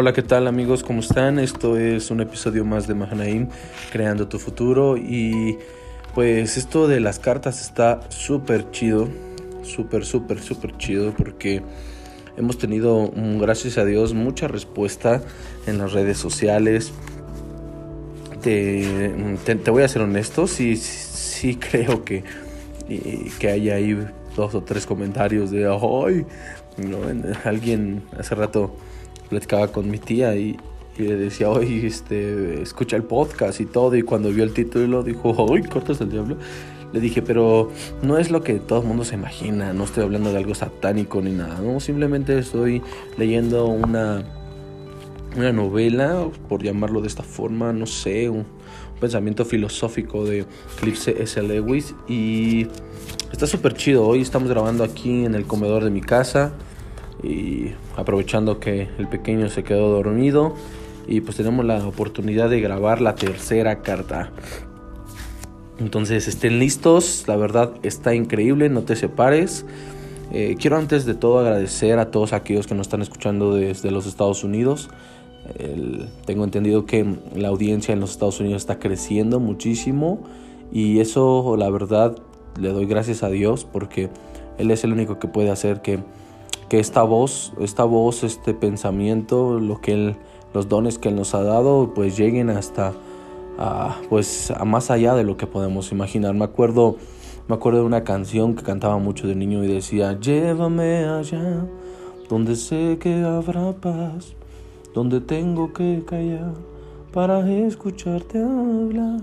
Hola, ¿qué tal amigos? ¿Cómo están? Esto es un episodio más de Mahanaim, Creando tu Futuro. Y pues esto de las cartas está súper chido, súper, súper, súper chido porque hemos tenido, mm, gracias a Dios, mucha respuesta en las redes sociales. Te, te, voy a ser honesto, sí, sí creo que, que hay ahí dos o tres comentarios de, ¡ay! ¿no? Alguien hace rato platicaba con mi tía y, le decía, oye, este, escucha el podcast y todo. Y cuando vio el título dijo, ¡ay, cortas el diablo! Le dije, pero no es lo que todo el mundo se imagina. No estoy hablando de algo satánico ni nada. Simplemente estoy leyendo una, una novela, por llamarlo de esta forma, no sé, un, pensamiento filosófico de Cliff S. Lewis. Y está súper chido. Hoy estamos grabando aquí en el comedor de mi casa y aprovechando que el pequeño se quedó dormido y pues tenemos la oportunidad de grabar la tercera carta. Entonces estén listos, la verdad está increíble, no te separes. Eh, quiero antes de todo agradecer a todos aquellos que nos están escuchando desde los Estados Unidos. tengo entendido que la audiencia en los Estados Unidos está creciendo muchísimo y eso la verdad le doy gracias a Dios porque Él es el único que puede hacer que que esta voz, esta voz, este pensamiento, lo que los dones que él nos ha dado, pues lleguen hasta, pues, a más allá de lo que podemos imaginar. Me acuerdo, me acuerdo de una canción que cantaba mucho de niño y decía, llévame allá, donde sé que habrá paz, donde tengo que callar para escucharte hablar,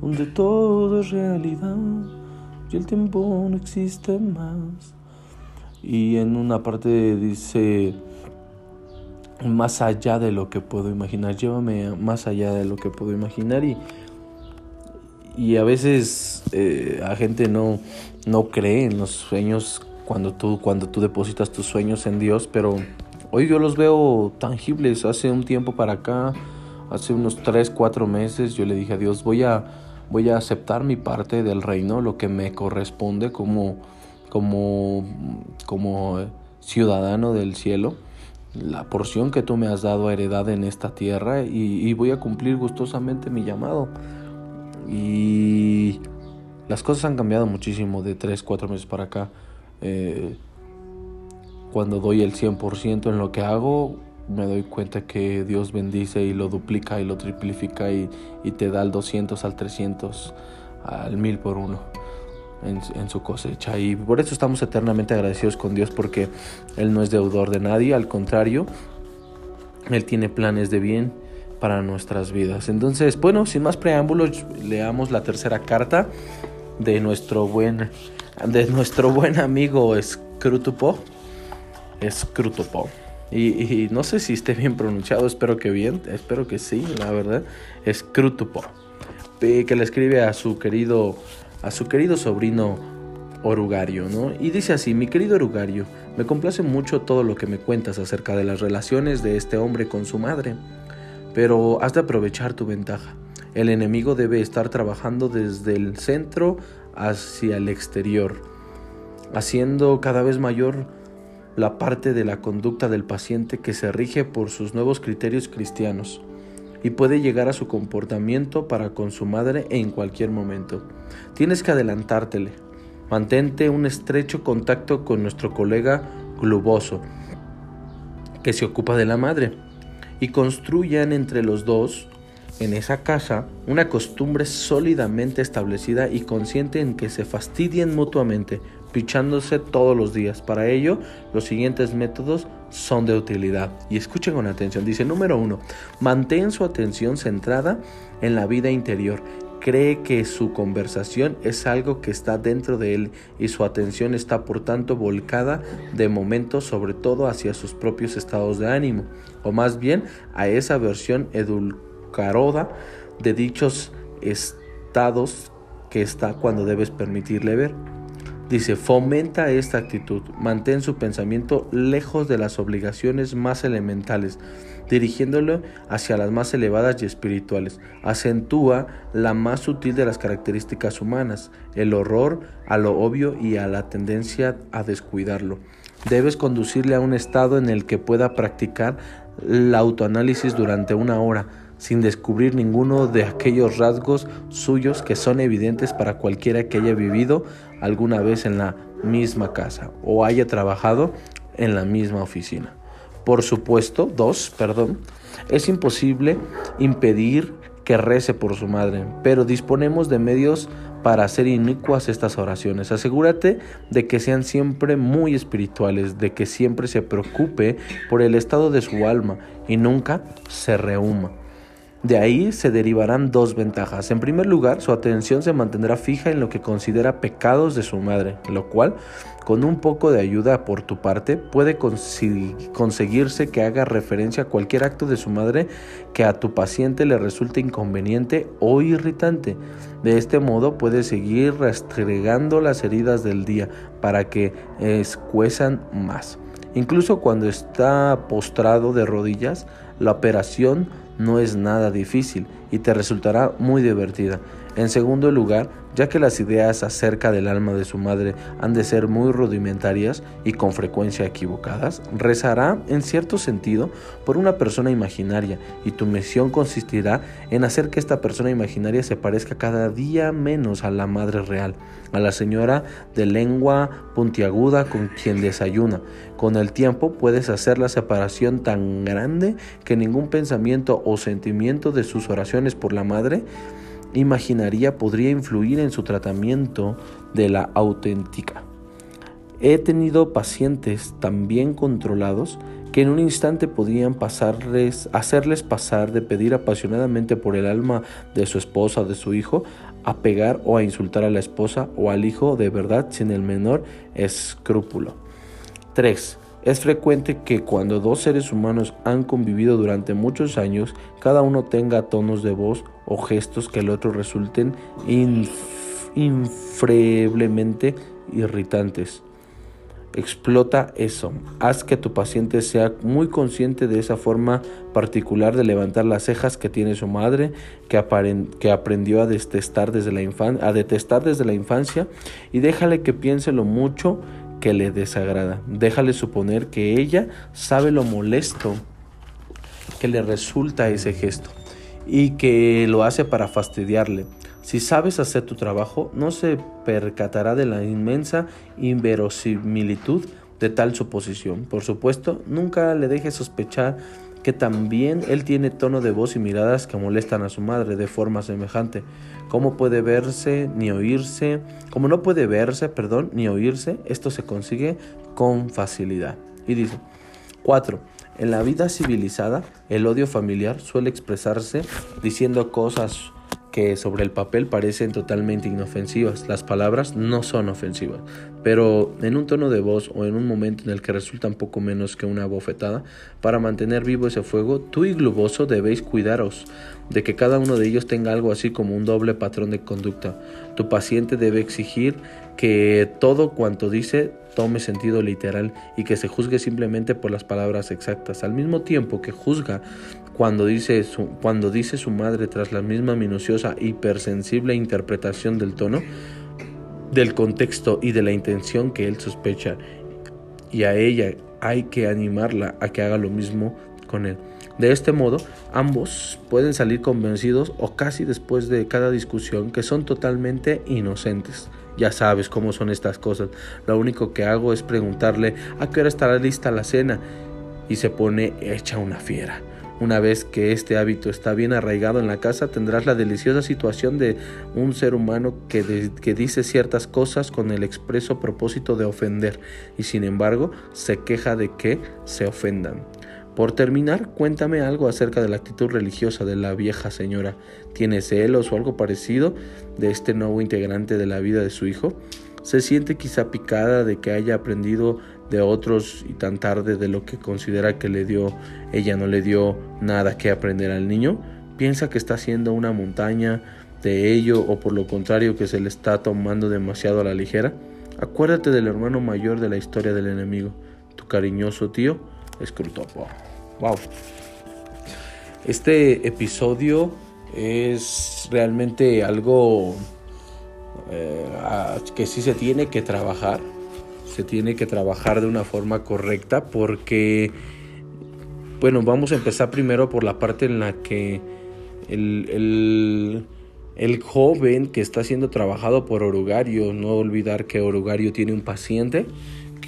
donde todo es realidad y el tiempo no existe más y en una parte dice más allá de lo que puedo imaginar, llévame más allá de lo que puedo imaginar y, y a veces eh, la gente no, no cree en los sueños cuando tú, cuando tú depositas tus sueños en Dios, pero hoy yo los veo tangibles. Hace un tiempo para acá, hace unos 3, 4 meses, yo le dije a Dios, voy a, voy a aceptar mi parte del reino, lo que me corresponde como como, como ciudadano del cielo, la porción que tú me has dado a heredad en esta tierra y, voy a cumplir gustosamente mi llamado. Y las cosas han cambiado muchísimo de 3, 4 meses para acá. Eh, cuando doy el 100% en lo que hago, me doy cuenta que Dios bendice y lo duplica y lo triplifica y, y te da el 200 al 300 al 1000 por uno en, su cosecha. Y por eso estamos eternamente agradecidos con Dios porque Él no es deudor de nadie, al contrario, Él tiene planes de bien para nuestras vidas. Entonces, bueno, sin más preámbulos, leamos la tercera carta de nuestro buen, de nuestro buen amigo Scrutupo. Scrutupo. Y, no sé si esté bien pronunciado, espero que bien, espero que sí, la verdad. Scrutupo. Que le escribe a su querido a su querido sobrino Orugario, ¿no? Y dice así, mi querido Orugario, me complace mucho todo lo que me cuentas acerca de las relaciones de este hombre con su madre, pero has de aprovechar tu ventaja. El enemigo debe estar trabajando desde el centro hacia el exterior, haciendo cada vez mayor la parte de la conducta del paciente que se rige por sus nuevos criterios cristianos y puede llegar a su comportamiento para con su madre en cualquier momento. Tienes que adelantártele. Mantente un estrecho contacto con nuestro colega Globoso, que se ocupa de la madre, y construyan entre los dos en esa casa una costumbre sólidamente establecida y consciente en que se fastidien mutuamente, pichándose todos los días. Para ello, los siguientes métodos son de utilidad. Y escuchen con atención. Dice número uno, mantén su atención centrada en la vida interior. Cree que su conversación es algo que está dentro de él y su atención está por tanto volcada de momento sobre todo hacia sus propios estados de ánimo, o más bien a esa versión edulcorada de dichos estados que está cuando debes permitirle ver. Dice, fomenta esta actitud, mantén su pensamiento lejos de las obligaciones más elementales, dirigiéndolo hacia las más elevadas y espirituales. Acentúa la más sutil de las características humanas, el horror a lo obvio y a la tendencia a descuidarlo. Debes conducirle a un estado en el que pueda practicar el autoanálisis durante una hora sin descubrir ninguno de aquellos rasgos suyos que son evidentes para cualquiera que haya vivido alguna vez en la misma casa o haya trabajado en la misma oficina. Por supuesto, dos, perdón, es imposible impedir que rece por su madre, pero disponemos de medios para hacer inicuas estas oraciones. Asegúrate de que sean siempre muy espirituales, de que siempre se preocupe por el estado de su alma y nunca se rehuma. De ahí se derivarán dos ventajas. En primer lugar, su atención se mantendrá fija en lo que considera pecados de su madre, lo cual, con un poco de ayuda por tu parte, puede conseguirse que haga referencia a cualquier acto de su madre que a tu paciente le resulte inconveniente o irritante. De este modo puede seguir restregando las heridas del día para que escuezan más. Incluso cuando está postrado de rodillas, la operación no es nada difícil y te resultará muy divertida. En segundo lugar, ya que las ideas acerca del alma de su madre han de ser muy rudimentarias y con frecuencia equivocadas, rezará en cierto sentido por una persona imaginaria y tu misión consistirá en hacer que esta persona imaginaria se parezca cada día menos a la madre real, a la señora de lengua puntiaguda con quien desayuna. Con el tiempo puedes hacer la separación tan grande que ningún pensamiento o sentimiento de sus oraciones por la madre imaginaría podría influir en su tratamiento de la auténtica. He tenido pacientes tan bien controlados que en un instante podían pasarles, hacerles pasar de pedir apasionadamente por el alma de su esposa o de su hijo a pegar o a insultar a la esposa o al hijo de verdad sin el menor escrúpulo. 3. Es frecuente que cuando dos seres humanos han convivido durante muchos años, cada uno tenga tonos de voz o gestos que al otro resulten infreblemente irritantes. Explota eso. Haz que tu paciente sea muy consciente de esa forma particular de levantar las cejas que tiene su madre, que, aprendió a detestar desde la infancia, y déjale que piense lo mucho que le desagrada. Déjale suponer que ella sabe lo molesto que le resulta ese gesto y que lo hace para fastidiarle. Si sabes hacer tu trabajo, no se percatará de la inmensa inverosimilitud de tal suposición. Por supuesto, nunca le deje sospechar que también él tiene tono de voz y miradas que molestan a su madre de forma semejante. ¿Cómo puede verse ni oírse? Como no puede verse, perdón, ni oírse, esto se consigue con facilidad. Y dice, 4. En la vida civilizada, el odio familiar suele expresarse diciendo cosas que sobre el papel parecen totalmente inofensivas. Las palabras no son ofensivas, pero en un tono de voz o en un momento en el que resultan poco menos que una bofetada, para mantener vivo ese fuego, tú y Globoso debéis cuidaros de que cada uno de ellos tenga algo así como un doble patrón de conducta. Tu paciente debe exigir que todo cuanto dice tome sentido literal y que se juzgue simplemente por las palabras exactas, al mismo tiempo que juzga cuando dice su, cuando dice su madre tras la misma minuciosa hipersensible interpretación del tono, del contexto y de la intención que él sospecha, y a ella hay que animarla a que haga lo mismo con él. De este modo, ambos pueden salir convencidos o casi después de cada discusión que son totalmente inocentes. Ya sabes cómo son estas cosas. Lo único que hago es preguntarle a qué hora estará lista la cena y se pone hecha una fiera. Una vez que este hábito está bien arraigado en la casa, tendrás la deliciosa situación de un ser humano que, que, dice ciertas cosas con el expreso propósito de ofender y sin embargo se queja de que se ofendan. Por terminar, cuéntame algo acerca de la actitud religiosa de la vieja señora. ¿Tiene celos o algo parecido de este nuevo integrante de la vida de su hijo? ¿Se siente quizá picada de que haya aprendido de otros y tan tarde de lo que considera que le dio ella no le dio nada que aprender al niño? ¿Piensa que está haciendo una montaña de ello o por lo contrario que se le está tomando demasiado a la ligera? Acuérdate del hermano mayor de la historia del enemigo, tu cariñoso tío Scrutopo. Wow. Este episodio es realmente algo eh, que sí se tiene que trabajar. Se tiene que trabajar de una forma correcta porque bueno, vamos a empezar primero por la parte en la que el, el, joven que está siendo trabajado por Orugario, no olvidar que Orugario tiene un paciente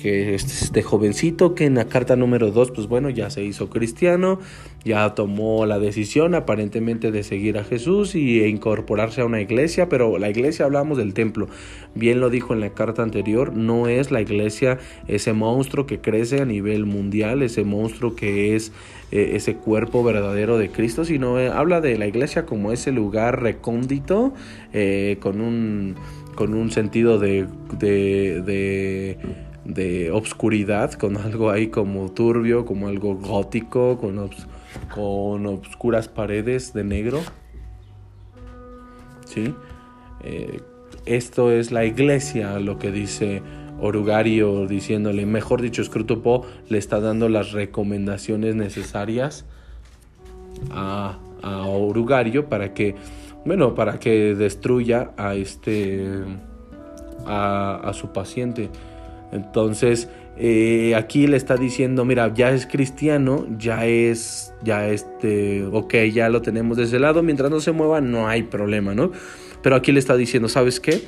que este jovencito que en la carta número 2, pues bueno, ya se hizo cristiano, ya tomó la decisión aparentemente de seguir a Jesús y e incorporarse a una iglesia, pero la iglesia hablamos del templo. Bien lo dijo en la carta anterior, no es la iglesia ese monstruo que crece a nivel mundial, ese monstruo que es eh, ese cuerpo verdadero de Cristo, sino eh, habla de la iglesia como ese lugar recóndito eh, con un con un sentido de, de de obscuridad, con algo ahí como turbio, como algo gótico, con, con obscuras paredes de negro. ¿Sí? Eh, esto es la iglesia, lo que dice Orugario, diciéndole, mejor dicho, Scrutopo le está dando las recomendaciones necesarias a, a Orugario para que, bueno, para que destruya a este, a, a su paciente. Entonces, eh, aquí le está diciendo, mira, ya es cristiano, ya es, ya este, ok, ya lo tenemos de ese lado, mientras no se mueva no hay problema, ¿no? Pero aquí le está diciendo, ¿sabes qué?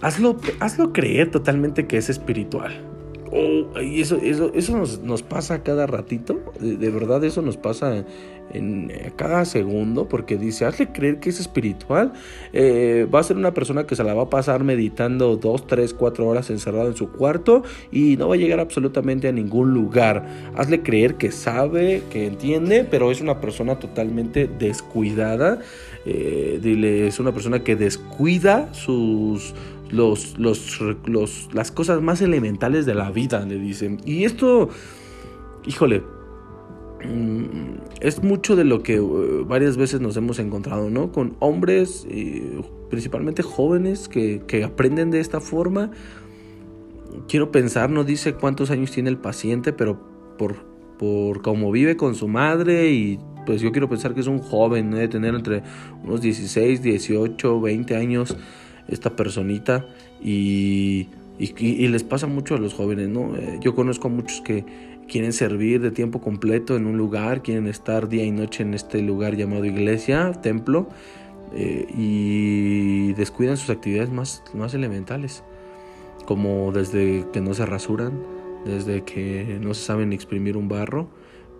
Hazlo, hazlo creer totalmente que es espiritual. Oh, y eso, eso, eso nos, nos, pasa cada ratito, de, verdad eso nos pasa en, eh, cada segundo, porque dice, hazle creer que es espiritual, eh, va a ser una persona que se la va a pasar meditando dos, tres, cuatro horas encerrado en su cuarto y no va a llegar absolutamente a ningún lugar. Hazle creer que sabe, que entiende, pero es una persona totalmente descuidada. Eh, dile, es una persona que descuida sus los, los, los, las cosas más elementales de la vida, le dicen. Y esto, híjole, mm, es mucho de lo que eh, varias veces nos hemos encontrado, ¿no? Con hombres, eh, principalmente jóvenes, que, que, aprenden de esta forma. Quiero pensar, no dice cuántos años tiene el paciente, pero por, por cómo vive con su madre y pues yo quiero pensar que es un joven, debe tener entre unos 16, 18, 20 años esta personita y, y, les pasa mucho a los jóvenes, ¿no? Eh, yo conozco a muchos que quieren servir de tiempo completo en un lugar, quieren estar día y noche en este lugar llamado iglesia, templo, eh, y descuidan sus actividades más, más elementales, como desde que no se rasuran, desde que no se saben exprimir un barro,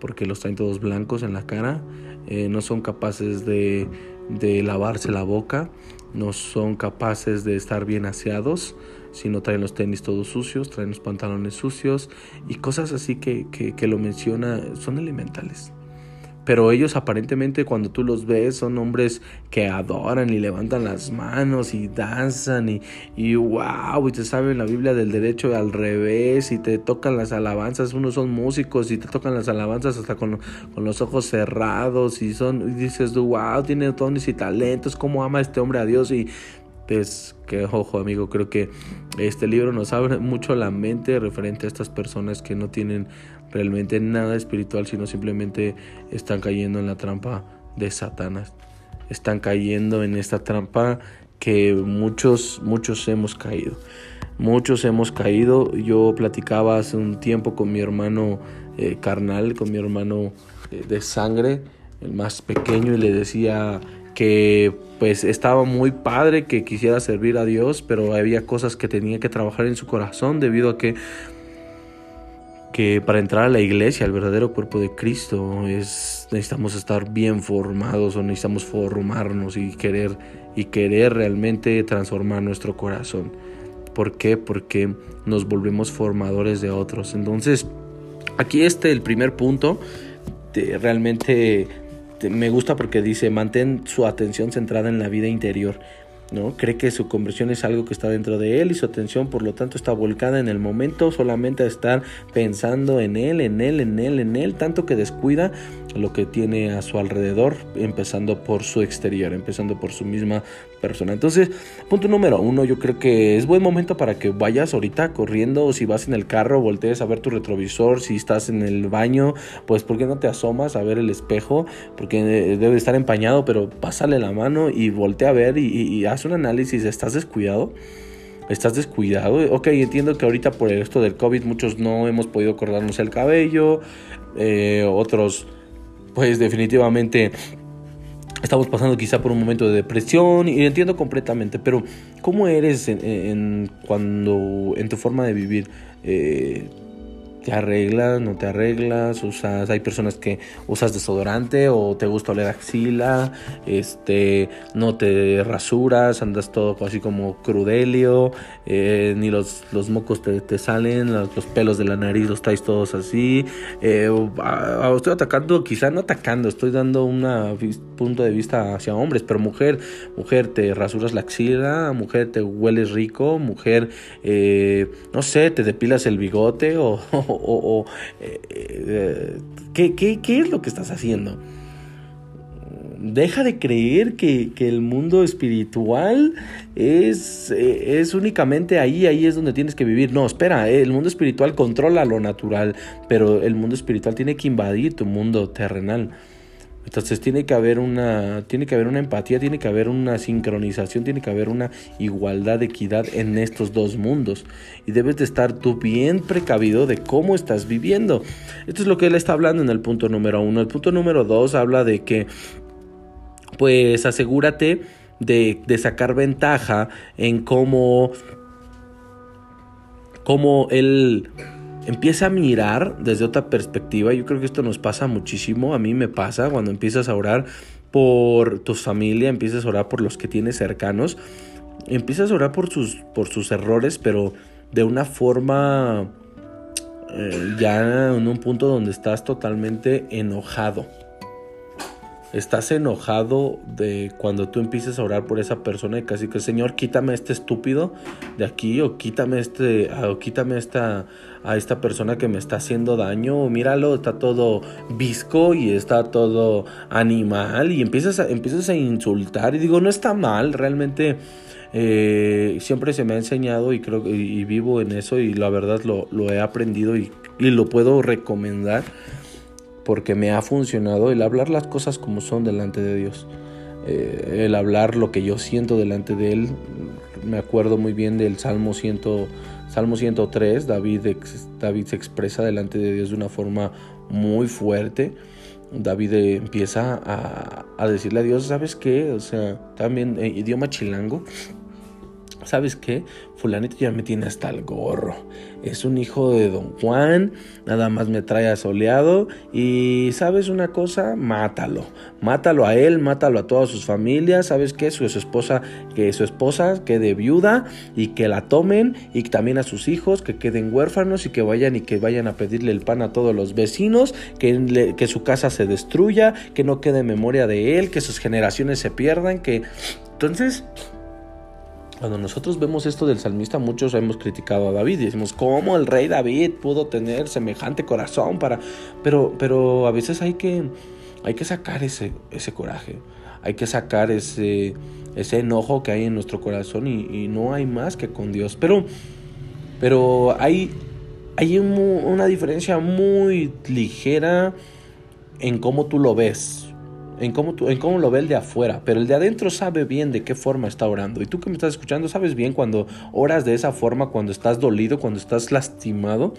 porque los traen todos blancos en la cara, eh, no son capaces de, de lavarse la boca, no son capaces de estar bien aseados, sino traen los tenis todos sucios, traen los pantalones sucios y cosas así que, que, lo menciona son elementales. Pero ellos aparentemente cuando tú los ves son hombres que adoran y levantan las manos y danzan y, y wow, y te saben la Biblia del derecho al revés y te tocan las alabanzas, unos son músicos y te tocan las alabanzas hasta con, con los ojos cerrados y son, y dices wow, tiene dones y talentos, cómo ama este hombre a Dios y que ojo amigo, creo que este libro nos abre mucho la mente referente a estas personas que no tienen realmente nada espiritual, sino simplemente están cayendo en la trampa de Satanás. Están cayendo en esta trampa que muchos, muchos hemos caído. Muchos hemos caído. Yo platicaba hace un tiempo con mi hermano eh, carnal, con mi hermano eh, de sangre, el más pequeño, y le decía que pues estaba muy padre que quisiera servir a Dios, pero había cosas que tenía que trabajar en su corazón debido a que que para entrar a la iglesia, al verdadero cuerpo de Cristo, es necesitamos estar bien formados o necesitamos formarnos y querer y querer realmente transformar nuestro corazón. ¿Por qué? Porque nos volvemos formadores de otros. Entonces, aquí este el primer punto de realmente me gusta porque dice, mantén su atención centrada en la vida interior. ¿no? Cree que su conversión es algo que está dentro de él y su atención por lo tanto está volcada en el momento solamente a estar pensando en él, en él, en él, en él, tanto que descuida lo que tiene a su alrededor, empezando por su exterior, empezando por su misma persona. Entonces, punto número uno, yo creo que es buen momento para que vayas ahorita corriendo o si vas en el carro, voltees a ver tu retrovisor, si estás en el baño, pues ¿por qué no te asomas a ver el espejo? Porque eh, debe estar empañado, pero pásale la mano y voltea a ver y, haz un análisis, ¿estás descuidado? estás descuidado. Ok, entiendo que ahorita por esto del COVID muchos no hemos podido cortarnos el cabello, eh, otros pues definitivamente estamos pasando quizá por un momento de depresión y entiendo completamente, pero ¿cómo eres en, cuando en tu forma de vivir? Eh, te arreglas, no te arreglas, usas, hay personas que usas desodorante o te gusta oler axila, este, no te rasuras, andas todo así como crudelio, eh, ni los, los mocos te, salen, los, pelos de la nariz los traes todos así, eh, estoy atacando, quizá no atacando, estoy dando un punto de vista hacia hombres, pero mujer, mujer te rasuras la axila, mujer te hueles rico, mujer, eh, no sé, te depilas el bigote o, eh, eh, ¿qué, es lo que estás haciendo? Deja de creer que, el mundo espiritual es, eh, es, únicamente ahí, ahí es donde tienes que vivir. No, espera, el mundo espiritual controla lo natural, pero el mundo espiritual tiene que invadir tu mundo terrenal. Entonces tiene que haber una, tiene que haber una empatía, tiene que haber una sincronización, tiene que haber una igualdad, equidad en estos dos mundos. Y debes de estar tú bien precavido de cómo estás viviendo. Esto es lo que él está hablando en el punto número uno. El punto número dos habla de que, pues asegúrate de, de sacar ventaja en cómo, cómo él empieza a mirar desde otra perspectiva. Yo creo que esto nos pasa muchísimo. A mí me pasa cuando empiezas a orar por tu familia, empiezas a orar por los que tienes cercanos, empiezas a orar por sus, por sus errores, pero de una forma eh, ya en un punto donde estás totalmente enojado. Estás enojado de cuando tú empiezas a orar por esa persona y casi que Señor, quítame este estúpido de aquí o quítame este o quítame esta a esta persona que me está haciendo daño, míralo, está todo visco y está todo animal y empiezas a, empiezas a insultar y digo, no está mal, realmente eh, siempre se me ha enseñado y creo y, vivo en eso y la verdad lo, he aprendido y, y lo puedo recomendar porque me ha funcionado el hablar las cosas como son delante de Dios. Eh, el hablar lo que yo siento delante de Él. Me acuerdo muy bien del Salmo, 100, Salmo 103. David, David se expresa delante de Dios de una forma muy fuerte. David empieza a, a decirle a Dios, ¿sabes qué? O sea, también eh, idioma chilango. ¿Sabes qué? Fulanito ya me tiene hasta el gorro. Es un hijo de don Juan, nada más me trae asoleado y ¿sabes una cosa? Mátalo. Mátalo a él, mátalo a todas sus familias, ¿sabes qué? Su, esposa, que su esposa quede viuda y que la tomen y también a sus hijos que queden huérfanos y que vayan y que vayan a pedirle el pan a todos los vecinos, que, que su casa se destruya, que no quede memoria de él, que sus generaciones se pierdan, que entonces cuando nosotros vemos esto del salmista, muchos hemos criticado a David y decimos, ¿cómo el rey David pudo tener semejante corazón para...? Pero, pero a veces hay que, hay que sacar ese, ese coraje, hay que sacar ese, ese enojo que hay en nuestro corazón y, no hay más que con Dios. Pero, pero hay, hay una diferencia muy ligera en cómo tú lo ves en cómo, en cómo lo ve el de afuera, pero el de adentro sabe bien de qué forma está orando. Y tú que me estás escuchando, sabes bien cuando oras de esa forma, cuando estás dolido, cuando estás lastimado.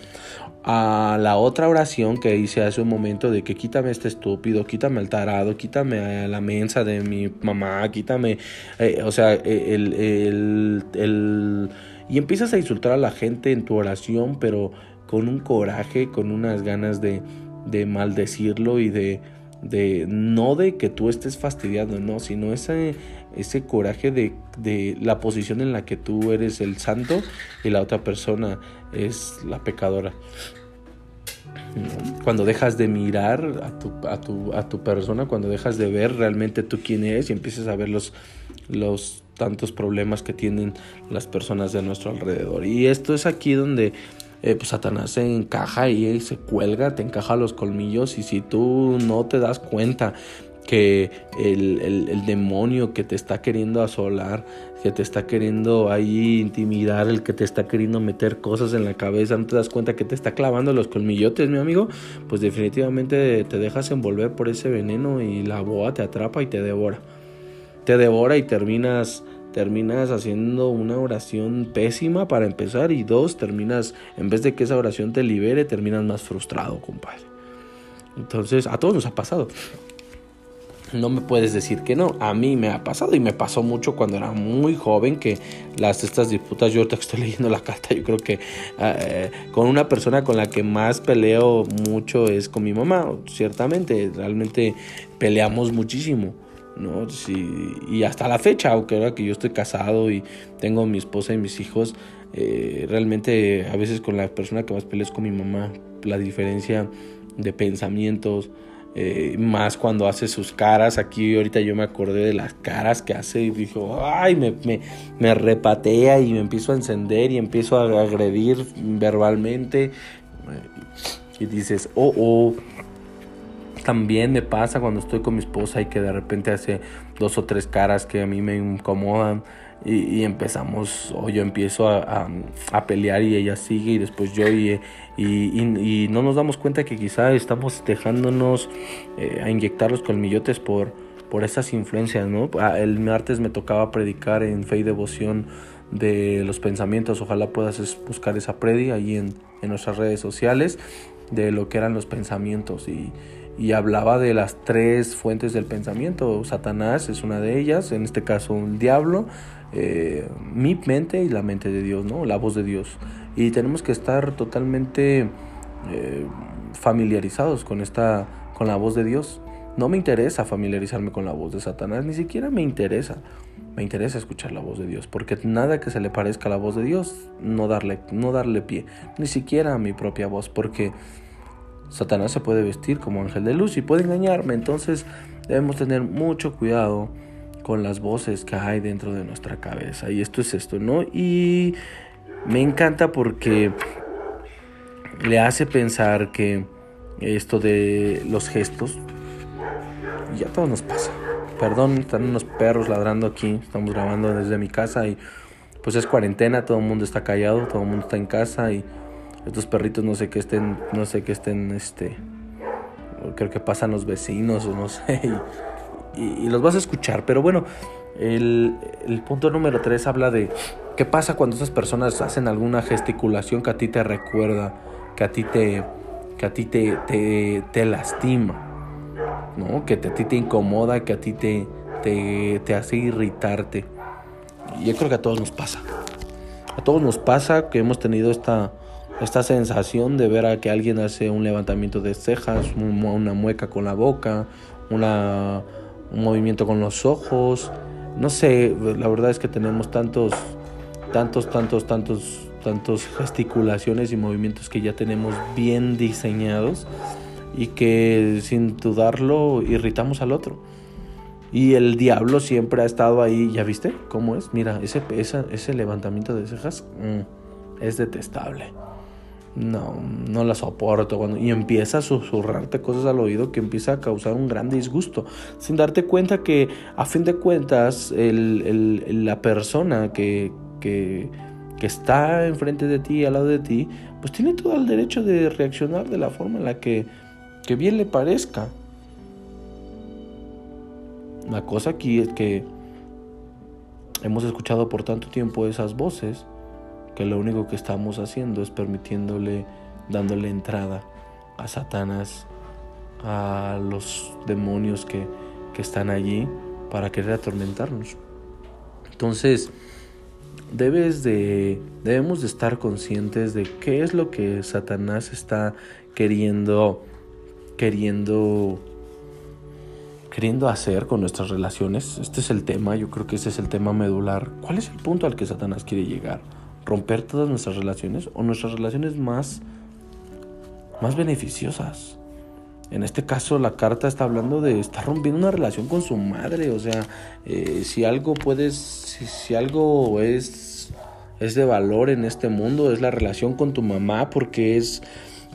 A la otra oración que hice hace un momento de que quítame este estúpido, quítame el tarado, quítame la mensa de mi mamá, quítame, eh, o sea, el, el, el, y empiezas a insultar a la gente en tu oración, pero con un coraje, con unas ganas de, de maldecirlo y de de no de que tú estés fastidiado, no, sino ese, ese coraje de, de, la posición en la que tú eres el santo y la otra persona es la pecadora. Cuando dejas de mirar a tu, a, tu, a tu persona, cuando dejas de ver realmente tú quién eres y empiezas a ver los, los tantos problemas que tienen las personas de nuestro alrededor. Y esto es aquí donde eh, pues Satanás se encaja y se cuelga, te encaja los colmillos y si tú no te das cuenta que el, demonio que te está queriendo asolar, que te está queriendo ahí intimidar, el que te está queriendo meter cosas en la cabeza, no te das cuenta que te está clavando los colmillotes, mi amigo, pues definitivamente te dejas envolver por ese veneno y la boa te atrapa y te devora. Te devora y terminas terminas haciendo una oración pésima para empezar y dos, terminas, en vez de que esa oración te libere, terminas más frustrado, compadre. Entonces, a todos nos ha pasado. No me puedes decir que no. A mí me ha pasado y me pasó mucho cuando era muy joven que las estas disputas, yo te estoy leyendo la carta, yo creo que eh, con una persona con la que más peleo mucho es con mi mamá, ciertamente, realmente peleamos muchísimo. ¿No? y hasta la fecha, aunque ahora que yo estoy casado y tengo mi esposa y mis hijos, eh, realmente a veces con la persona que más peleo es con mi mamá. La diferencia de pensamientos, eh, más cuando hace sus caras. Aquí ahorita yo me acordé de las caras que hace y dijo, ay, me, me, me repatea y me empiezo a encender y empiezo a agredir verbalmente. Y dices, oh, oh. También me pasa cuando estoy con mi esposa y que de repente hace dos o tres caras que a mí me incomodan y, empezamos, o yo empiezo a, a, pelear y ella sigue y después yo y, y, no nos damos cuenta que quizá estamos dejándonos eh, a inyectar los colmillotes por, por esas influencias, ¿no? Ah, el martes me tocaba predicar en fe y devoción de los pensamientos, ojalá puedas buscar esa predi ahí en, en nuestras redes sociales de lo que eran los pensamientos y, y hablaba de las tres fuentes del pensamiento. Satanás es una de ellas, en este caso un diablo, eh, mi mente y la mente de Dios, ¿no? La voz de Dios. Y tenemos que estar totalmente eh, familiarizados con esta, con la voz de Dios. No me interesa familiarizarme con la voz de Satanás, ni siquiera me interesa. Me interesa escuchar la voz de Dios, porque nada que se le parezca a la voz de Dios, no darle, no darle pie, ni siquiera a mi propia voz, porque Satanás se puede vestir como ángel de luz y puede engañarme. Entonces debemos tener mucho cuidado con las voces que hay dentro de nuestra cabeza. Y esto es esto, ¿no? Y me encanta porque le hace pensar que esto de los gestos, ya todo nos pasa. Perdón, están unos perros ladrando aquí, estamos grabando desde mi casa y pues es cuarentena, todo el mundo está callado, todo el mundo está en casa y estos perritos no sé qué estén, no sé qué estén, este, creo que pasan los vecinos o no sé. y, los vas a escuchar. Pero bueno, el, punto número 3 habla de qué pasa cuando esas personas hacen alguna gesticulación que a ti te recuerda, que a ti te, que a ti te, te, lastima, ¿no? que a ti te incomoda, que a ti te, te, te hace irritarte. Y yo creo que a todos nos pasa. A todos nos pasa que hemos tenido esta, esta sensación de ver a que alguien hace un levantamiento de cejas, una mueca con la boca, un movimiento con los ojos. No sé, la verdad es que tenemos tantos, tantos, tantos, tantos, tantos gesticulaciones y movimientos que ya tenemos bien diseñados y que sin dudarlo irritamos al otro. Y el diablo siempre ha estado ahí, ¿ya viste cómo es? Mira, ese, ese levantamiento de cejas mm, es detestable no, no la soporto. Cuando, y empieza a susurrarte cosas al oído que empieza a causar un gran disgusto. Sin darte cuenta que, a fin de cuentas, la persona que, que, que está enfrente de ti, al lado de ti, pues tiene todo el derecho de reaccionar de la forma en la que, que bien le parezca. La cosa aquí es que hemos escuchado por tanto tiempo esas voces que lo único que estamos haciendo es permitiéndole, dándole entrada a Satanás, a los demonios que, que están allí para querer atormentarnos. Entonces, debes de, debemos de estar conscientes de qué es lo que Satanás está queriendo, queriendo, queriendo hacer con nuestras relaciones. Este es el tema, yo creo que ese es el tema medular. ¿Cuál es el punto al que Satanás quiere llegar? Romper todas nuestras relaciones o nuestras relaciones más, más beneficiosas. En este caso la carta está hablando de estar rompiendo una relación con su madre. O sea, eh, si algo puedes, si, algo es, es de valor en este mundo, es la relación con tu mamá, porque es,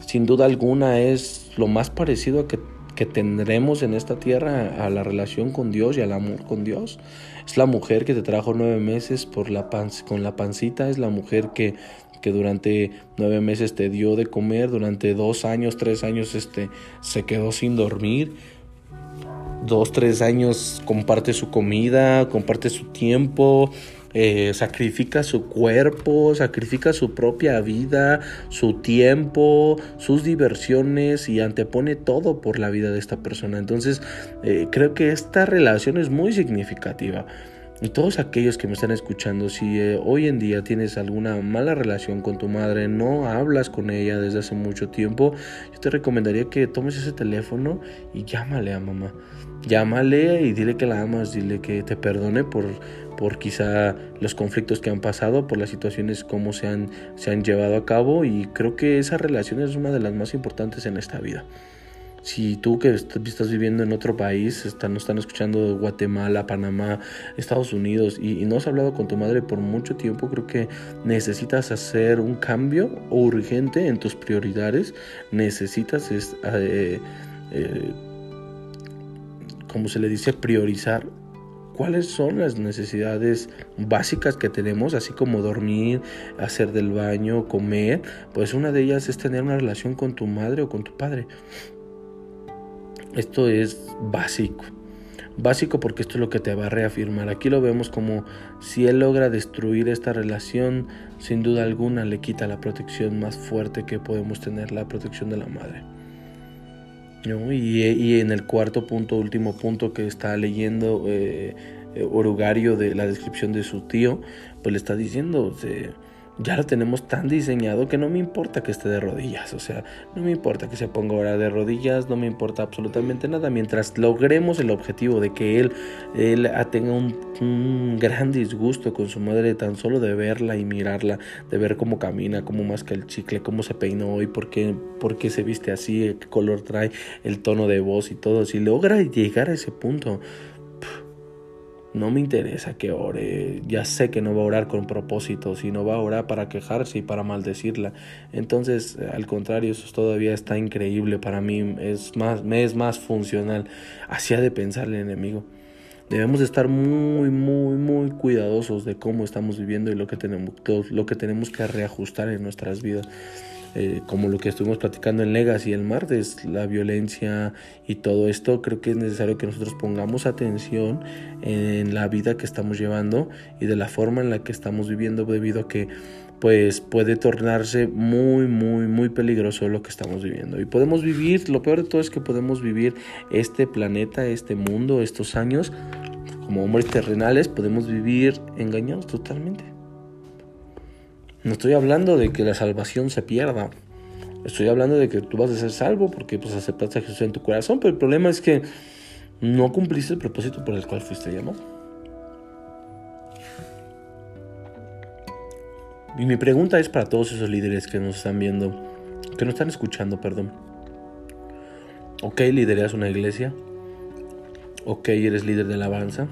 sin duda alguna, es lo más parecido a que, que tendremos en esta tierra a la relación con Dios y al amor con Dios. Es la mujer que te trajo nueve meses por la con la pancita, es la mujer que, que durante nueve meses te dio de comer, durante dos años, tres años este, se quedó sin dormir. dos, tres años comparte su comida, comparte su tiempo, eh, sacrifica su cuerpo, sacrifica su propia vida, su tiempo, sus diversiones y antepone todo por la vida de esta persona. Entonces, eh, creo que esta relación es muy significativa. Y todos aquellos que me están escuchando, si eh, hoy en día tienes alguna mala relación con tu madre, no hablas con ella desde hace mucho tiempo, yo te recomendaría que tomes ese teléfono y llámale a mamá. Llámale y dile que la amas, dile que te perdone por, por quizá los conflictos que han pasado, por las situaciones como se han, se han llevado a cabo y creo que esa relación es una de las más importantes en esta vida. Si tú que estás viviendo en otro país, están, están escuchando Guatemala, Panamá, Estados Unidos y, no has hablado con tu madre por mucho tiempo, creo que necesitas hacer un cambio urgente en tus prioridades. Necesitas, eh, eh, como se le dice, priorizar cuáles son las necesidades básicas que tenemos, así como dormir, hacer del baño, comer, pues una de ellas es tener una relación con tu madre o con tu padre. Esto es básico. Básico porque esto es lo que te va a reafirmar. Aquí lo vemos como si él logra destruir esta relación, sin duda alguna le quita la protección más fuerte que podemos tener, la protección de la madre. Y, en el cuarto punto, último punto que está leyendo eh, eh, Orugario de la descripción de su tío, pues le está diciendo, ya lo tenemos tan diseñado que no me importa que esté de rodillas, o sea, no me importa que se ponga ahora de rodillas, no me importa absolutamente nada, mientras logremos el objetivo de que él, él tenga un, gran disgusto con su madre tan solo de verla y mirarla, de ver cómo camina, cómo masca el chicle, cómo se peinó y por qué, por qué se viste así, qué color trae, el tono de voz y todo, si logra llegar a ese punto, no me interesa que ore, ya sé que no va a orar con propósito, sino va a orar para quejarse y para maldecirla. Entonces, al contrario, eso todavía está increíble para mí, es más, me es más funcional. Así ha de pensar el enemigo. Debemos estar muy, muy, muy cuidadosos de cómo estamos viviendo y lo que tenemos, lo que, tenemos que reajustar en nuestras vidas. Eh, como lo que estuvimos platicando en Legacy el martes, la violencia y todo esto, creo que es necesario que nosotros pongamos atención en la vida que estamos llevando y de la forma en la que estamos viviendo debido a que pues puede tornarse muy, muy, muy peligroso lo que estamos viviendo. Y podemos vivir, lo peor de todo es que podemos vivir este planeta, este mundo, estos años, como hombres terrenales, podemos vivir engañados totalmente. No estoy hablando de que la salvación se pierda. Estoy hablando de que tú vas a ser salvo porque pues aceptaste a Jesús en tu corazón, pero el problema es que no cumpliste el propósito por el cual fuiste llamado. Y mi pregunta es para todos esos líderes que nos están viendo, que nos están escuchando, perdón. Ok, lideras una iglesia. Ok, eres líder de alabanza.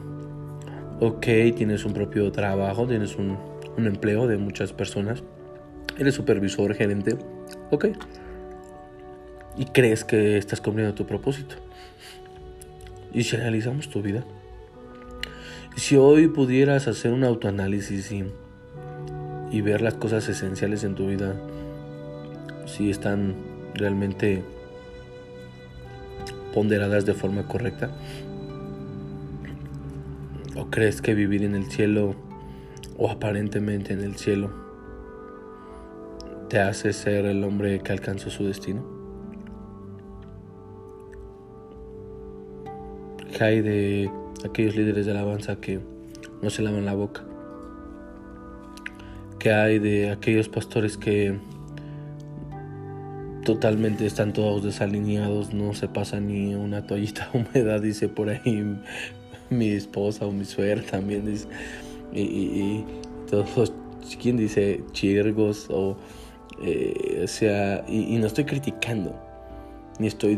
Ok, tienes un propio trabajo, tienes un, un empleo de muchas personas, eres supervisor, gerente, ok. Y crees que estás cumpliendo tu propósito. Y si analizamos tu vida, si hoy pudieras hacer un autoanálisis y, y ver las cosas esenciales en tu vida, si están realmente ponderadas de forma correcta, o crees que vivir en el cielo o aparentemente en el cielo te hace ser el hombre que alcanzó su destino? ¿Qué hay de aquellos líderes de alabanza que no se lavan la boca? ¿Qué hay de aquellos pastores que totalmente están todos desalineados, no se pasa ni una toallita húmeda, dice por ahí mi esposa o mi suegra también dice y, todos, ¿quién dice chirgos? O, eh, sea, y, no estoy criticando, ni estoy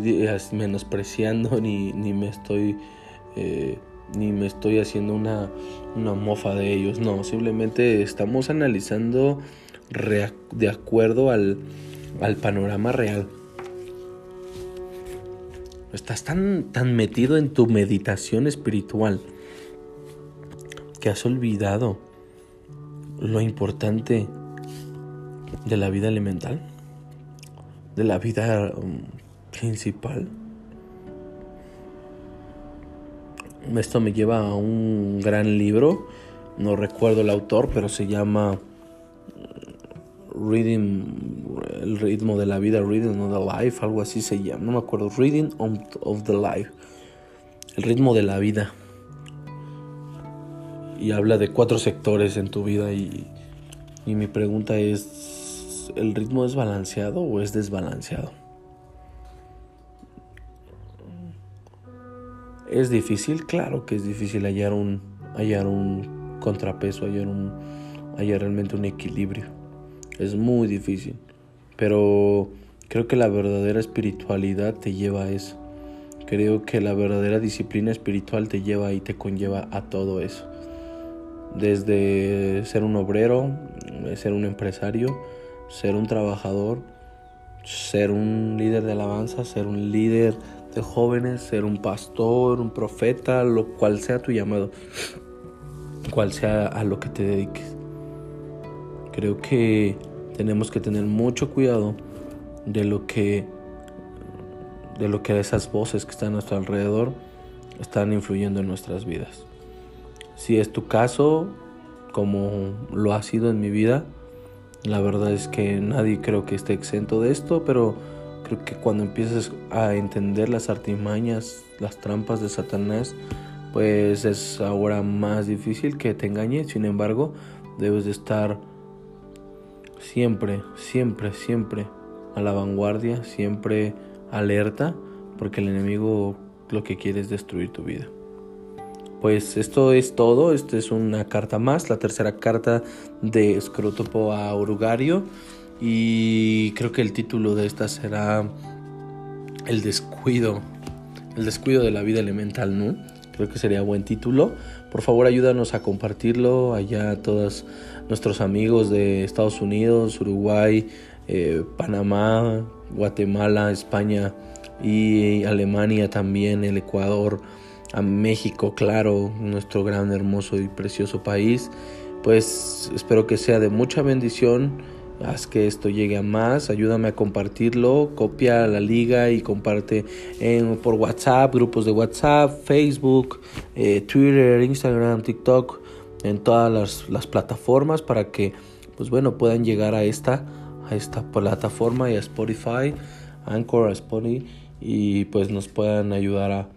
menospreciando, ni, ni me estoy... Eh, ni me estoy haciendo una, una mofa de ellos, no, simplemente estamos analizando de acuerdo al, al panorama real. Estás tan, tan metido en tu meditación espiritual que has olvidado lo importante de la vida elemental, de la vida um, principal. Esto me lleva a un gran libro, no recuerdo el autor, pero se llama Reading, el ritmo de la vida, Reading of the Life, algo así se llama, no me acuerdo, Reading of the Life, el ritmo de la vida. Y habla de cuatro sectores en tu vida y, y mi pregunta es, ¿el ritmo es balanceado o es desbalanceado? ¿Es difícil? Claro que es difícil hallar un, hallar un contrapeso, hallar, un, hallar realmente un equilibrio. Es muy difícil. Pero creo que la verdadera espiritualidad te lleva a eso. Creo que la verdadera disciplina espiritual te lleva y te conlleva a todo eso. Desde ser un obrero, ser un empresario, ser un trabajador, ser un líder de alabanza, ser un líder de jóvenes, ser un pastor, un profeta, lo cual sea tu llamado, cual sea a lo que te dediques. Creo que tenemos que tener mucho cuidado de lo que de lo que esas voces que están a nuestro alrededor están influyendo en nuestras vidas. Si es tu caso, como lo ha sido en mi vida, la verdad es que nadie creo que esté exento de esto, pero creo que cuando empieces a entender las artimañas, las trampas de Satanás, pues es ahora más difícil que te engañe. Sin embargo, debes de estar siempre, siempre, siempre a la vanguardia, siempre alerta, porque el enemigo lo que quiere es destruir tu vida. Pues esto es todo, esta es una carta más, la tercera carta de Scrotopo a Urugario y creo que el título de esta será El descuido, el descuido de la vida elemental, ¿no? Creo que sería buen título. Por favor, ayúdanos a compartirlo allá a todos nuestros amigos de Estados Unidos, Uruguay, eh, Panamá, Guatemala, España y Alemania también, el Ecuador, a México, claro, nuestro gran, hermoso y precioso país. Pues espero que sea de mucha bendición haz que esto llegue a más, ayúdame a compartirlo, copia la liga y comparte en, por WhatsApp, grupos de WhatsApp, Facebook, eh, Twitter, Instagram, TikTok, en todas las, plataformas para que pues bueno puedan llegar a esta, a esta plataforma y a Spotify, Anchor, a Spotify y pues nos puedan ayudar a,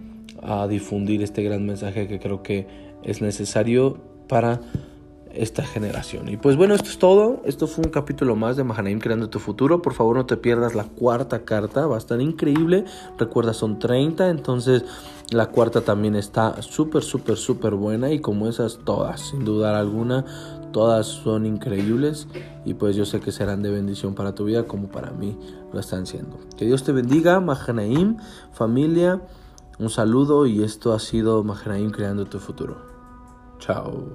a difundir este gran mensaje que creo que es necesario para esta generación. Y pues bueno, esto es todo. Esto fue un capítulo más de Mahanaim Creando tu Futuro. Por favor, no te pierdas la cuarta carta. Va a estar increíble. Recuerda, son 30. Entonces, la cuarta también está súper, súper, súper buena. Y como esas todas, sin dudar alguna, todas son increíbles. Y pues yo sé que serán de bendición para tu vida como para mí lo están siendo. Que Dios te bendiga, Mahanaim, familia. Un saludo y esto ha sido Mahanaim Creando tu Futuro. Chao.